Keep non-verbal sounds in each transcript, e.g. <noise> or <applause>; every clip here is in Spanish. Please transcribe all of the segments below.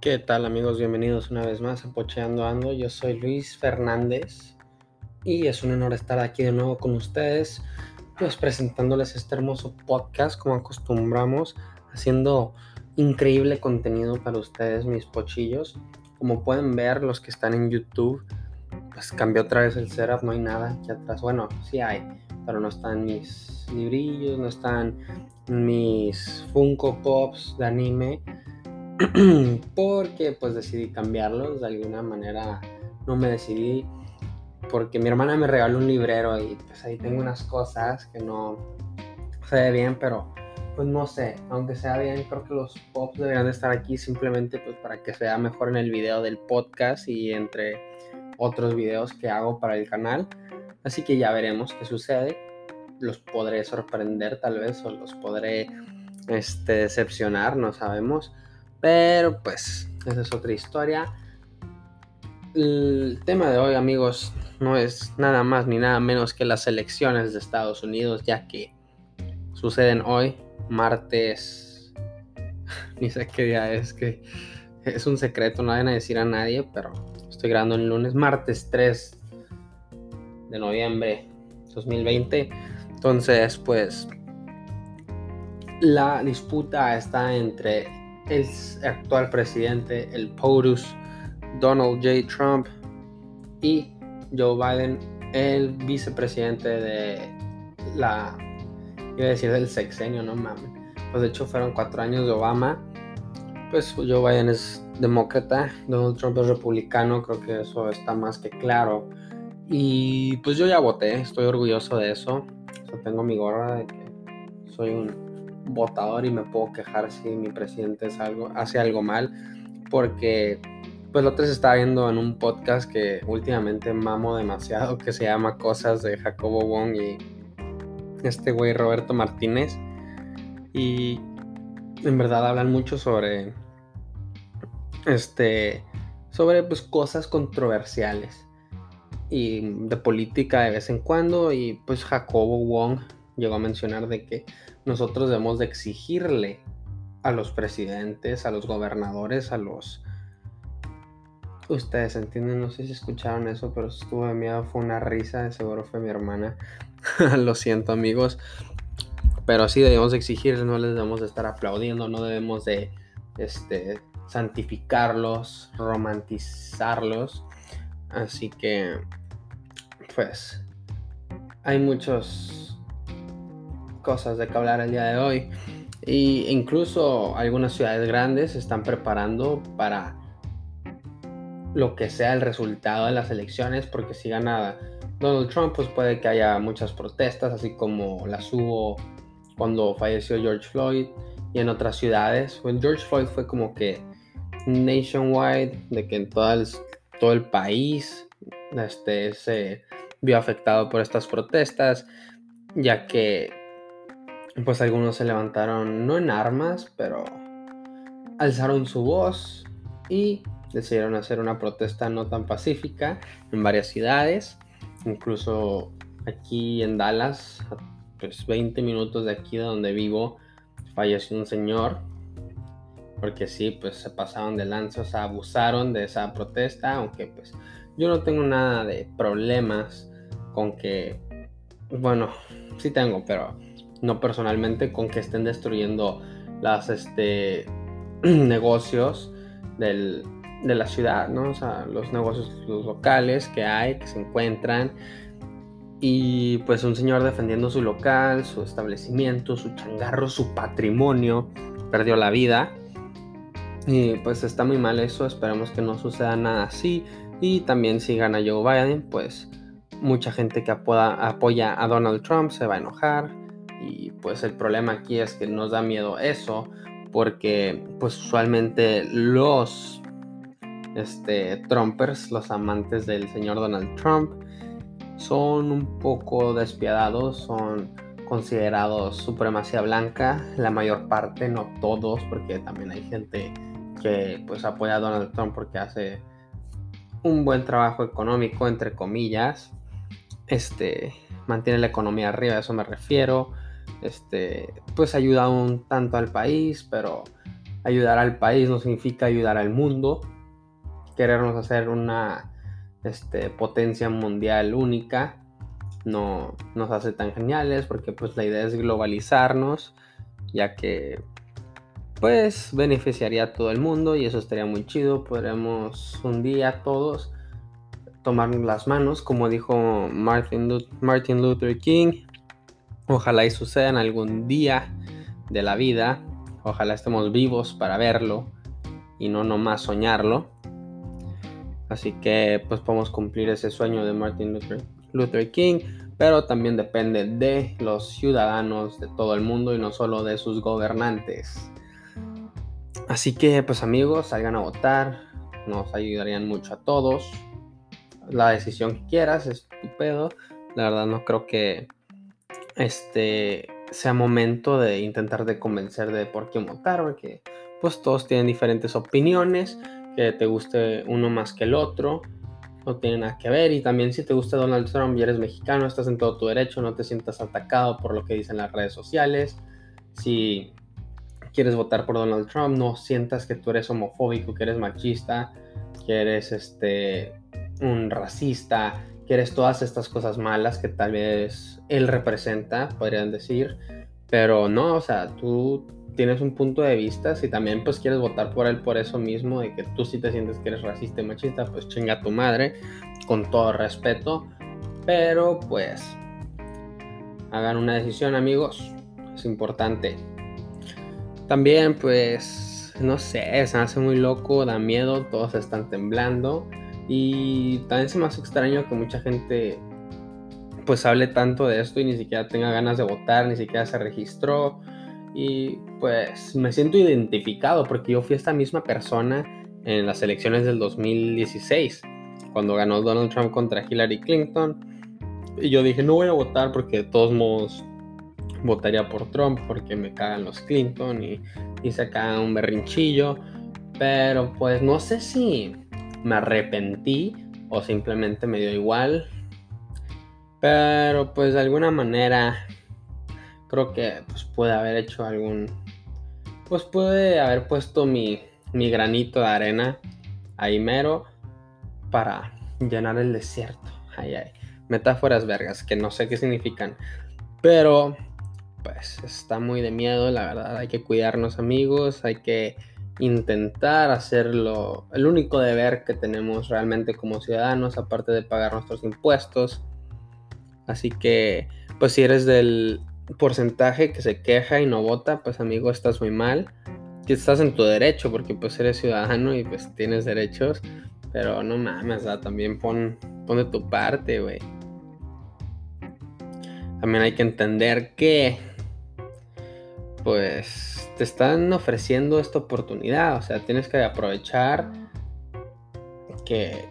¿Qué tal amigos? Bienvenidos una vez más a Pocheando Ando. Yo soy Luis Fernández y es un honor estar aquí de nuevo con ustedes, pues presentándoles este hermoso podcast como acostumbramos, haciendo increíble contenido para ustedes, mis pochillos. Como pueden ver, los que están en YouTube, pues cambió otra vez el setup, no hay nada aquí atrás. Bueno, sí hay, pero no están mis librillos, no están mis Funko Pops de anime <clears throat> porque pues decidí cambiarlos de alguna manera. No me decidí porque mi hermana me regaló un librero y pues ahí tengo unas cosas que no se ve bien pero pues no sé. Aunque sea bien creo que los pops deberían de estar aquí simplemente pues para que sea mejor en el video del podcast y entre otros videos que hago para el canal. Así que ya veremos qué sucede. Los podré sorprender tal vez o los podré este, decepcionar no sabemos pero pues, esa es otra historia. El tema de hoy, amigos, no es nada más ni nada menos que las elecciones de Estados Unidos, ya que suceden hoy, martes. <laughs> Ni sé qué día es, que es un secreto, no vayan a decir a nadie, pero estoy grabando el lunes, martes 3 de noviembre 2020. Entonces, pues, la disputa está entre el actual presidente, el POTUS, Donald J. Trump y Joe Biden, el vicepresidente de la, iba a decir del sexenio, no mames. Pues de hecho fueron cuatro años de Obama. Pues Joe Biden es demócrata, Donald Trump es republicano, creo que eso está más que claro. Y pues yo ya voté, estoy orgulloso de eso. tengo mi gorra de que soy un votador y me puedo quejar si mi presidente hace algo mal, porque pues lo otro se está viendo en un podcast que últimamente mamo demasiado, que se llama Cosas de Jacobo Wong y este güey Roberto Martínez. Y en verdad hablan mucho sobre este sobre pues cosas controversiales y de política de vez en cuando y pues Jacobo Wong llegó a mencionar de que nosotros debemos de exigirle a los presidentes, a los gobernadores, a los... Ustedes entienden, no sé si escucharon eso, pero estuvo de miedo, fue una risa, de seguro fue mi hermana. <laughs> Lo siento amigos, pero sí debemos de exigirles, no les debemos de estar aplaudiendo, no debemos de este, santificarlos, romantizarlos. Así que, pues, hay muchos cosas de que hablar el día de hoy. Y incluso algunas ciudades grandes se están preparando para lo que sea el resultado de las elecciones, porque si gana Donald Trump, pues puede que haya muchas protestas, así como las hubo cuando falleció George Floyd y en otras ciudades. Pues George Floyd fue como que nationwide, de que en todo el, todo el país este, se vio afectado por estas protestas, ya que pues algunos se levantaron no en armas, pero alzaron su voz y decidieron hacer una protesta no tan pacífica en varias ciudades, incluso aquí en Dallas, pues 20 minutos de aquí de donde vivo, falleció un señor, porque sí, pues se pasaron de lanza, o sea, abusaron de esa protesta, aunque pues yo no tengo nada de problemas con que, bueno, sí tengo, pero no personalmente, con que estén destruyendo las este, <clears throat> negocios de la ciudad, ¿no? O sea, los negocios locales que hay, que se encuentran. Y pues un señor defendiendo su local, su establecimiento, su changarro, su patrimonio, perdió la vida. Y pues está muy mal eso, esperemos que no suceda nada así. Y también si gana Joe Biden, pues mucha gente que apoya a Donald Trump se va a enojar, y pues el problema aquí es que nos da miedo eso porque pues usualmente los este, Trumpers, los amantes del señor Donald Trump, son un poco despiadados, son considerados supremacía blanca, la mayor parte, no todos, porque también hay gente que pues apoya a Donald Trump porque hace un buen trabajo económico, entre comillas, este, mantiene la economía arriba, a eso me refiero, este, pues ayuda un tanto al país, pero ayudar al país no significa ayudar al mundo. Querernos hacer una este, potencia mundial única no nos hace tan geniales porque pues la idea es globalizarnos ya que pues beneficiaría a todo el mundo y eso estaría muy chido. Podremos un día todos tomarnos las manos, como dijo Martin, Luther King. Ojalá y suceda en algún día de la vida. Ojalá estemos vivos para verlo y no nomás soñarlo. Así que pues podemos cumplir ese sueño de Martin Luther, King, pero también depende de los ciudadanos de todo el mundo y no solo de sus gobernantes. Así que pues amigos, salgan a votar, nos ayudarían mucho a todos. La decisión que quieras es tu pedo. La verdad no creo que este sea momento de intentar de convencer de por qué votar, porque pues todos tienen diferentes opiniones, que te guste uno más que el otro, no tiene nada que ver. Y también si te gusta Donald Trump y eres mexicano, estás en todo tu derecho, no te sientas atacado por lo que dicen las redes sociales. Si quieres votar por Donald Trump, no sientas que tú eres homofóbico, que eres machista, que eres este un racista, que eres todas estas cosas malas que tal vez él representa, podrían decir, pero no, o sea, tú tienes un punto de vista, si también pues quieres votar por él por eso mismo, de que tú sí te sientes que eres racista y machista, pues chinga tu madre, con todo respeto, pero pues hagan una decisión amigos, es importante. También, pues, no sé, se hace muy loco, da miedo, todos están temblando. Y también se me hace extraño que mucha gente, pues, hable tanto de esto y ni siquiera tenga ganas de votar, ni siquiera se registró. Y pues me siento identificado porque yo fui esta misma persona en las elecciones del 2016, cuando ganó Donald Trump contra Hillary Clinton. Y yo dije, no voy a votar porque de todos modos votaría por Trump porque me cagan los Clinton y, y se cagan un berrinchillo. Pero pues no sé si me arrepentí o simplemente me dio igual. Pero pues de alguna manera creo que pues puede haber hecho algún... Pues puede haber puesto mi, mi granito de arena ahí mero para llenar el desierto. Ay, ay. Metáforas vergas que no sé qué significan. Pero pues está muy de miedo, la verdad. Hay que cuidarnos amigos, hay que intentar hacerlo, el único deber que tenemos realmente como ciudadanos, aparte de pagar nuestros impuestos. Así que, pues si eres del porcentaje que se queja y no vota, pues amigo, estás muy mal. Que estás en tu derecho, porque pues eres ciudadano y pues tienes derechos. Pero no mames, también pon, pon de tu parte, güey. También hay que entender que pues te están ofreciendo esta oportunidad, o sea, tienes que aprovechar que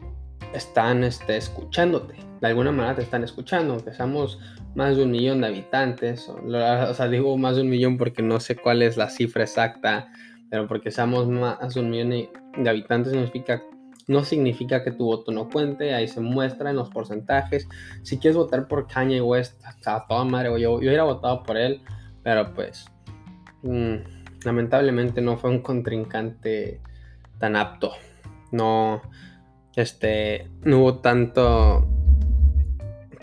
están este, escuchándote, de alguna manera te están escuchando, aunque seamos más de un millón de habitantes, o, sea, digo más de un millón porque no sé cuál es la cifra exacta, pero porque seamos más de un millón de habitantes significa no significa que tu voto no cuente, ahí se muestra en los porcentajes. Si quieres votar por Kanye West, a toda madre, yo, yo hubiera votado por él, pero pues Mm, lamentablemente no fue un contrincante tan apto. No, este, no hubo tanto,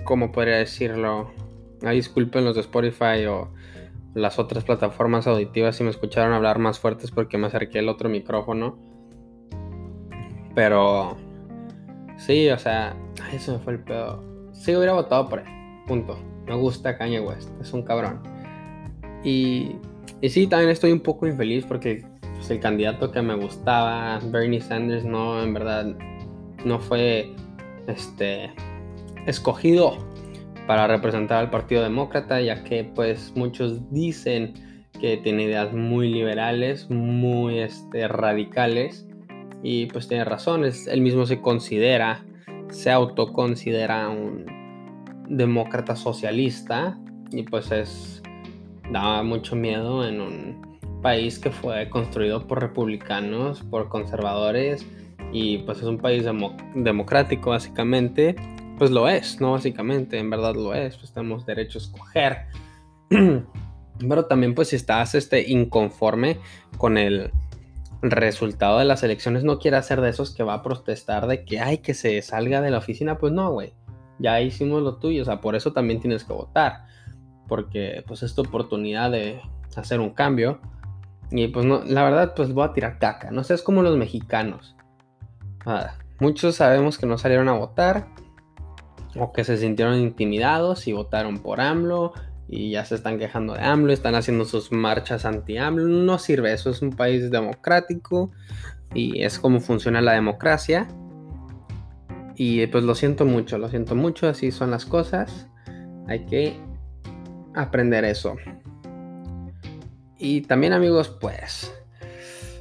como podría decirlo? Ahí disculpen los de Spotify o las otras plataformas auditivas si me escucharon hablar más fuertes porque me acerqué al otro micrófono. Pero sí, o sea, eso me fue el pedo. Sí hubiera votado por él. Punto. Me gusta Kanye West. Es un cabrón. Y y sí, también estoy un poco infeliz porque pues, el candidato que me gustaba, Bernie Sanders, no, en verdad, no fue este, escogido para representar al Partido Demócrata, ya que pues muchos dicen que tiene ideas muy liberales, muy este, radicales, y pues tiene razón, él mismo se considera, se autoconsidera un demócrata socialista, y pues es daba mucho miedo en un país que fue construido por republicanos, por conservadores y pues es un país democrático básicamente, pues lo es, ¿no? Básicamente, en verdad lo es, pues tenemos derecho a escoger. <clears throat> Pero también pues si estás este, inconforme con el resultado de las elecciones no quiera ser de esos que va a protestar de que hay que se salga de la oficina, pues no, güey. Ya hicimos lo tuyo, o sea, por eso también tienes que votar. Porque pues es tu oportunidad de hacer un cambio. Y pues no, la verdad, pues voy a tirar caca. No sé, es como los mexicanos. muchos sabemos que no salieron a votar. O que se sintieron intimidados y votaron por AMLO y ya se están quejando de AMLO, están haciendo sus marchas anti-AMLO. No sirve, eso es un país democrático y es como funciona la democracia. Y pues lo siento mucho, lo siento mucho, así son las cosas. Hay que aprender eso. Y también amigos, pues,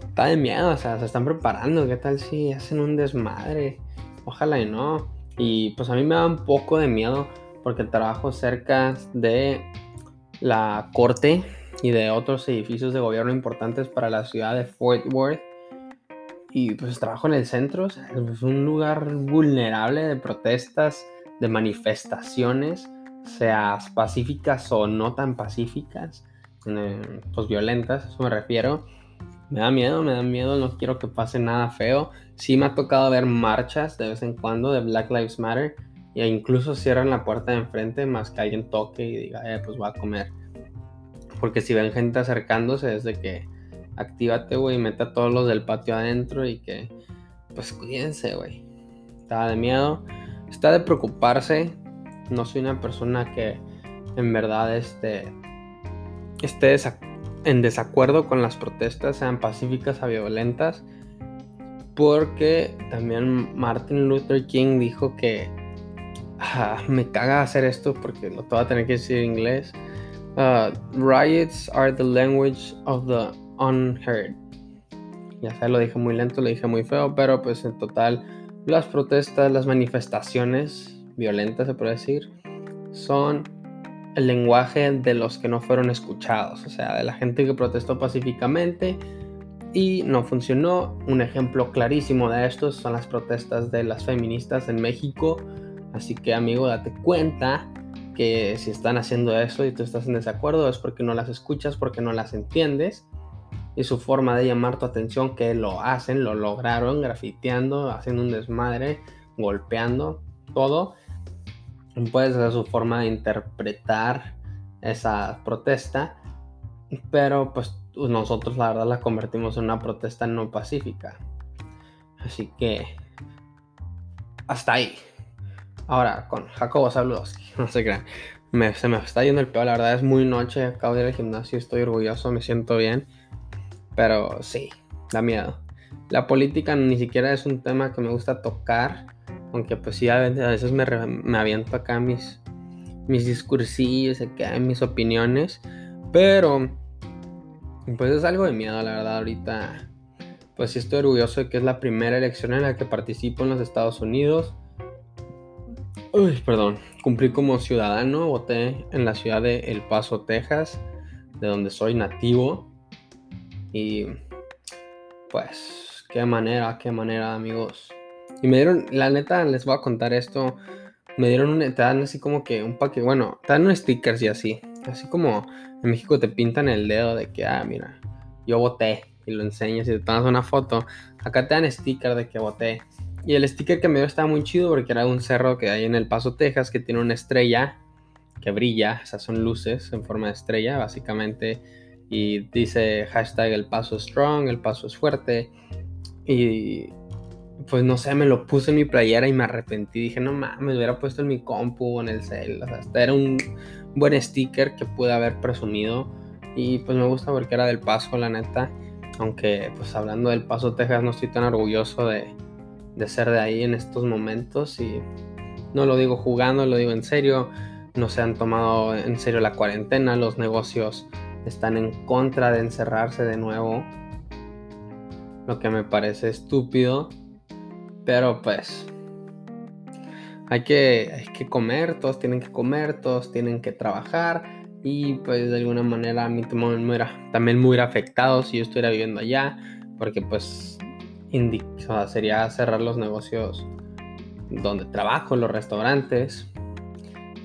está de miedo, o sea, se están preparando. ¿Qué tal si hacen un desmadre? Ojalá y no. Y pues a mí me da un poco de miedo porque trabajo cerca de la corte y de otros edificios de gobierno importantes para la ciudad de Fort Worth. Y pues trabajo en el centro, es un lugar vulnerable de protestas, de manifestaciones, seas pacíficas o no tan pacíficas, eh, pues violentas, eso me refiero. Me da miedo, me da miedo, no quiero que pase nada feo. Sí me ha tocado ver marchas de vez en cuando de Black Lives Matter, e incluso cierran la puerta de enfrente más que alguien toque y diga, eh, pues voy a comer. Porque si ven gente acercándose es de que actívate, güey, mete a todos los del patio adentro y que, pues cuídense, güey. Está de miedo, está de preocuparse. No soy una persona que en verdad este, esté en desacuerdo con las protestas, sean pacíficas o violentas. Porque también Martin Luther King dijo que me caga hacer esto porque lo voy a tener que decir en inglés. Uh, riots are the language of the unheard. Ya sé, lo dije muy lento, lo dije muy feo, pero pues en total las protestas, las manifestaciones violentas, se puede decir, son el lenguaje de los que no fueron escuchados, o sea, de la gente que protestó pacíficamente y no funcionó. Un ejemplo clarísimo de esto son las protestas de las feministas en México Así que amigo, date cuenta que si están haciendo eso y tú estás en desacuerdo es porque no las escuchas, porque no las entiendes. Y su forma de llamar tu atención que lo hacen, lo lograron grafiteando, haciendo un desmadre, golpeando, todo. Puede ser su forma de interpretar esa protesta. Pero pues nosotros la verdad la convertimos en una protesta no pacífica. Así que hasta ahí. Ahora, con Jacobo saludos. <laughs> No qué. Me, se me está yendo el peor, la verdad es muy noche. Acabo de ir al gimnasio, estoy orgulloso, me siento bien. Pero sí, da miedo. La política ni siquiera es un tema que me gusta tocar. Aunque pues sí, a veces me, me aviento acá mis, mis discursillos, acá mis opiniones. Pero pues es algo de miedo, la verdad, ahorita. Pues sí estoy orgulloso de que es la primera elección en la que participo en los Estados Unidos Uy, perdón, cumplí como ciudadano, voté en la ciudad de El Paso, Texas, de donde soy nativo. Y pues, qué manera, qué manera, amigos. Y me dieron, la neta, les voy a contar esto. Me dieron un, te dan así como que un paquete, bueno, te dan unos stickers y así. Así como en México te pintan el dedo de que, ah, mira, yo voté. Y lo enseñas y te tomas una foto. Acá te dan sticker de que voté. Y el sticker que me dio estaba muy chido porque era un cerro que hay en El Paso, Texas, que tiene una estrella que brilla. Esas son luces en forma de estrella, básicamente. Y dice hashtag El Paso Strong, El Paso es fuerte. Y pues no sé, me lo puse en mi playera y me arrepentí. Dije, no mames, me hubiera puesto en mi compu o en el cel. O sea, era un buen sticker que pude haber presumido. Y pues me gusta porque era del Paso, la neta. Aunque pues hablando del Paso, Texas, no estoy tan orgulloso de, de ser de ahí en estos momentos y no lo digo jugando, lo digo en serio, no se han tomado en serio la cuarentena, los negocios están en contra de encerrarse de nuevo, lo que me parece estúpido, pero pues hay que, hay que comer, todos tienen que comer, todos tienen que trabajar y pues de alguna manera a mí también me hubiera afectado si yo estuviera viviendo allá, porque pues sería cerrar los negocios donde trabajo, los restaurantes.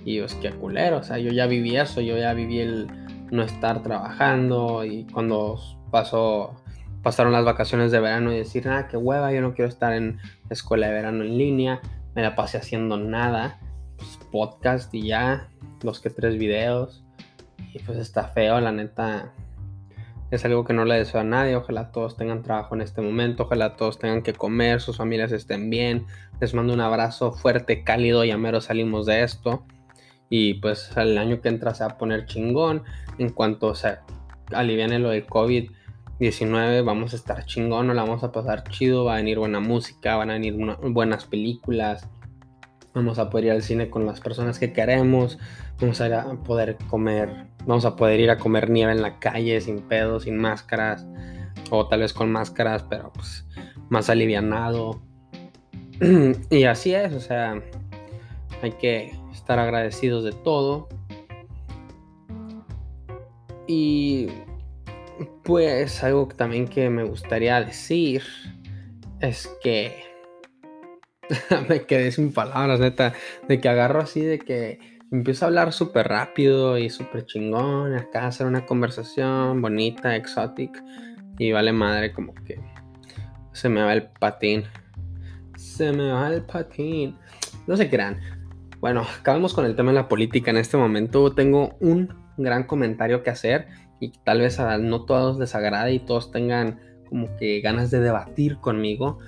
Y pues qué culero, o sea, yo ya viví eso, yo ya viví el no estar trabajando y cuando pasó pasaron las vacaciones de verano y decir, ah, qué hueva, yo no quiero estar en escuela de verano en línea, me la pasé haciendo nada, pues podcast y ya, dos que tres videos, y pues está feo, la neta, es algo que no le deseo a nadie, ojalá todos tengan trabajo en este momento, ojalá todos tengan que comer, sus familias estén bien, les mando un abrazo fuerte, cálido, ya mero salimos de esto, y pues el año que entra se va a poner chingón, en cuanto se aliviane lo del COVID, 19 vamos a estar chingón, la vamos a pasar chido, va a venir buena música, van a venir buenas películas, vamos a poder ir al cine con las personas que queremos, vamos a, poder comer, vamos a poder ir a comer nieve en la calle sin pedos, sin máscaras, o tal vez con máscaras, pero pues más alivianado. <clears throat> y así es, o sea, hay que estar agradecidos de todo. Y pues algo también que me gustaría decir es que <laughs> me quedé sin palabras, neta, de que agarro así, de que empiezo a hablar súper rápido y súper chingón, acá hacer una conversación bonita, exotic, y vale madre como que se me va el patín. Se me va el patín. No se crean. Bueno, acabamos con el tema de la política en este momento. Tengo un gran comentario que hacer y tal vez a no todos les agrade y todos tengan como que ganas de debatir conmigo.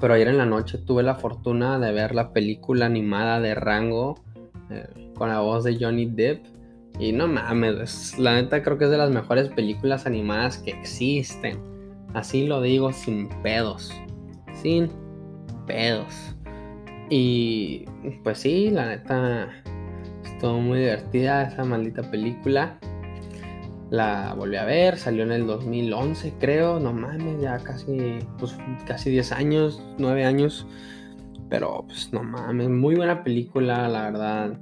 Pero ayer en la noche tuve la fortuna de ver la película animada de Rango eh, con la voz de Johnny Depp. Y no mames, la neta creo que es de las mejores películas animadas que existen. Así lo digo sin pedos. Sin pedos. Y pues sí, la neta estuvo muy divertida esa maldita película. La volví a ver, salió en el 2011 creo, no mames, ya casi, pues, casi 10 años, 9 años. Pero pues no mames, muy buena película, la verdad.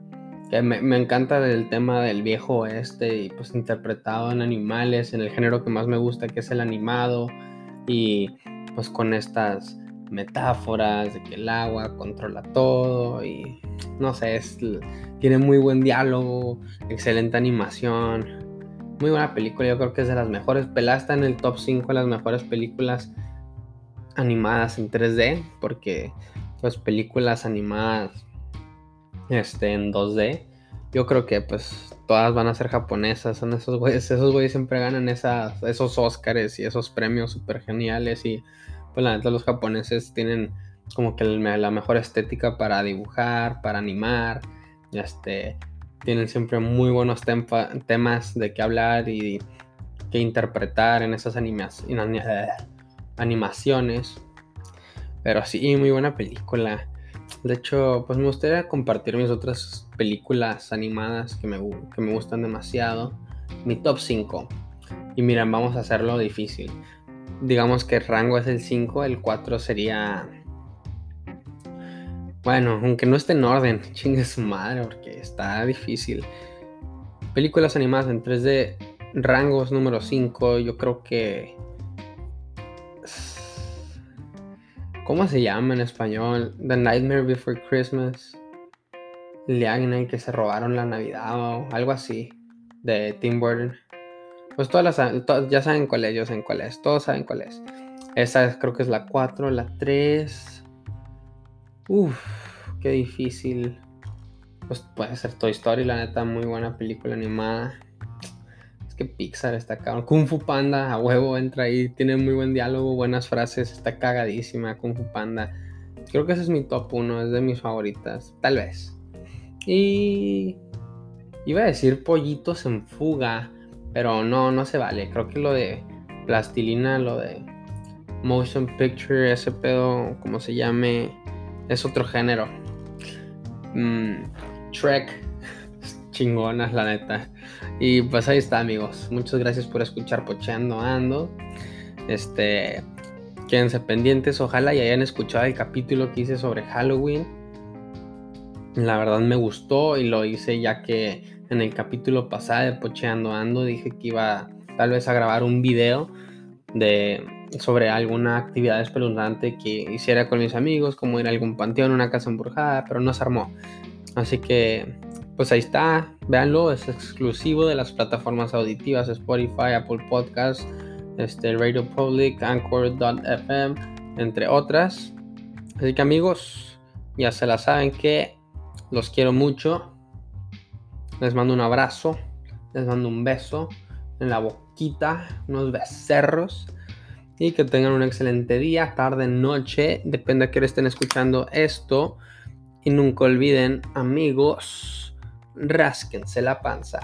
Me, me, encanta el tema del viejo oeste y pues interpretado en animales, en el género que más me gusta que es el animado y pues con estas metáforas de que el agua controla todo y no sé, es, tiene muy buen diálogo, excelente animación, muy buena película, yo creo que es de las mejores. Pelada está en el top 5 de las mejores películas animadas en 3D, porque pues películas animadas este, en 2D, yo creo que pues todas van a ser japonesas, son esos güeyes, esos güeyes siempre ganan esas, esos Oscars y esos premios súper geniales y pues la neta los japoneses tienen como que la mejor estética para dibujar, para animar, este, tienen siempre muy buenos temas de qué hablar y que interpretar en esas animaciones. Pero sí, muy buena película. De hecho, pues me gustaría compartir mis otras películas animadas que me, que me gustan demasiado. Mi top 5. Y miren, vamos a hacerlo difícil. Digamos que el rango es el 5, el 4 sería bueno, aunque no esté en orden, <laughs> chingue su madre, porque está difícil. Películas animadas en 3D, rangos número 5, yo creo que... <sighs> ¿Cómo se llama en español? The Nightmare Before Christmas. Liagne que se robaron la Navidad o algo así. De Tim Burton. Pues todas las... ya saben cuál es, yo sé cuál es. Todos saben cuál es. Esa creo que es la 4, la 3... Uf, qué difícil. Pues puede ser Toy Story, la neta, muy buena película animada. Es que Pixar está cabrón. Kung Fu Panda, a huevo, entra ahí. Tiene muy buen diálogo, buenas frases. Está cagadísima Kung Fu Panda. Creo que ese es mi top 1, es de mis favoritas. Tal vez. Y. Iba a decir pollitos en fuga. Pero no, no se vale. Creo que lo de plastilina, lo de motion picture, ese pedo, como se llame es otro género. Mm, Trek, chingonas, la neta. Y pues ahí está, amigos. Muchas gracias por escuchar Pocheando Ando. Este, quédense pendientes. Ojalá y hayan escuchado el capítulo que hice sobre Halloween. La verdad me gustó y lo hice ya que en el capítulo pasado de Pocheando Ando dije que iba tal vez a grabar un video de sobre alguna actividad espeluznante que hiciera con mis amigos, como ir a algún panteón, una casa embrujada, pero no se armó. Así que, pues ahí está, véanlo, es exclusivo de las plataformas auditivas Spotify, Apple Podcasts, este, Radio Public, Anchor.fm, entre otras. Así que amigos, ya se la saben que los quiero mucho. Les mando un abrazo, les mando un beso en la boquita, unos becerros. Y que tengan un excelente día, tarde, noche, depende a qué hora estén escuchando esto. Y nunca olviden, amigos, rásquense la panza.